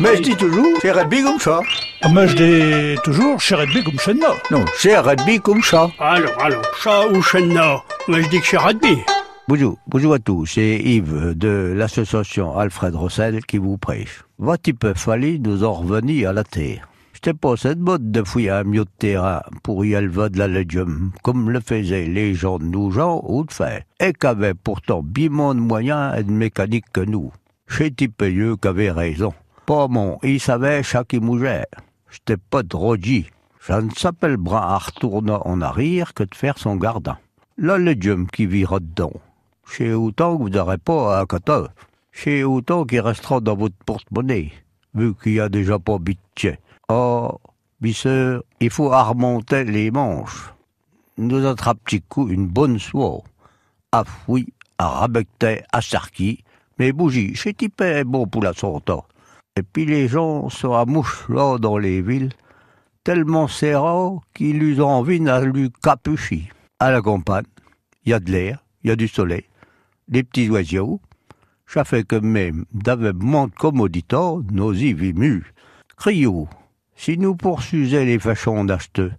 Mais je dis toujours, c'est rugby comme ça. Ah, Mais je dis toujours, chez Redby comme moi. Non, c'est rugby comme ça. Alors, alors, chat ou chenna Moi, je dis que c'est rugby. Bonjour, bonjour à tous, c'est Yves de l'association Alfred Rossel qui vous prêche. Va-t-il peu fallu nous en revenir à la terre C'était pas cette mode de fouiller un mieux de terrain pour y élever de la légume, comme le faisaient les gens de nous gens ou de fer, et qu'avaient pourtant bien moins de moyens et de mécanique que nous. Chez eux qu'avait raison. Pas mon, il savait chaque mougère. J'étais pas de Rogi. Ça ne s'appelle bras à retourner en arrière que de faire son gardin. La légume qui vira dedans. Chez autant que vous n'aurez pas à côté. Chez autant qui restera dans votre porte-monnaie, vu qu'il y a déjà pas bitché. Oh, bisseur, il faut remonter les manches. Nous attrape petit coup une bonne soie. À fouille, à rabecter, à sarki, mais bougie, chez Tipé est bon pour la santé. Et puis les gens se ramouchent là dans les villes, tellement serrés qu'ils ont envie à lui capucher. À la campagne, il y a de l'air, il y a du soleil, des petits oiseaux. Ça fait que même moins de commodité, nos y vimus. Crions, si nous poursuisions les fachons d'acheteux,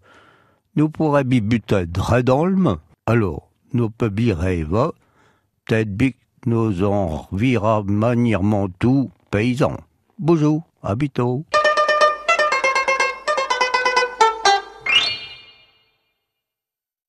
nous pourrions bien buter dre dans le main. Alors, nous bien rêver, peut-être que nous en manièrement tout paysans. Bonjour, à bientôt.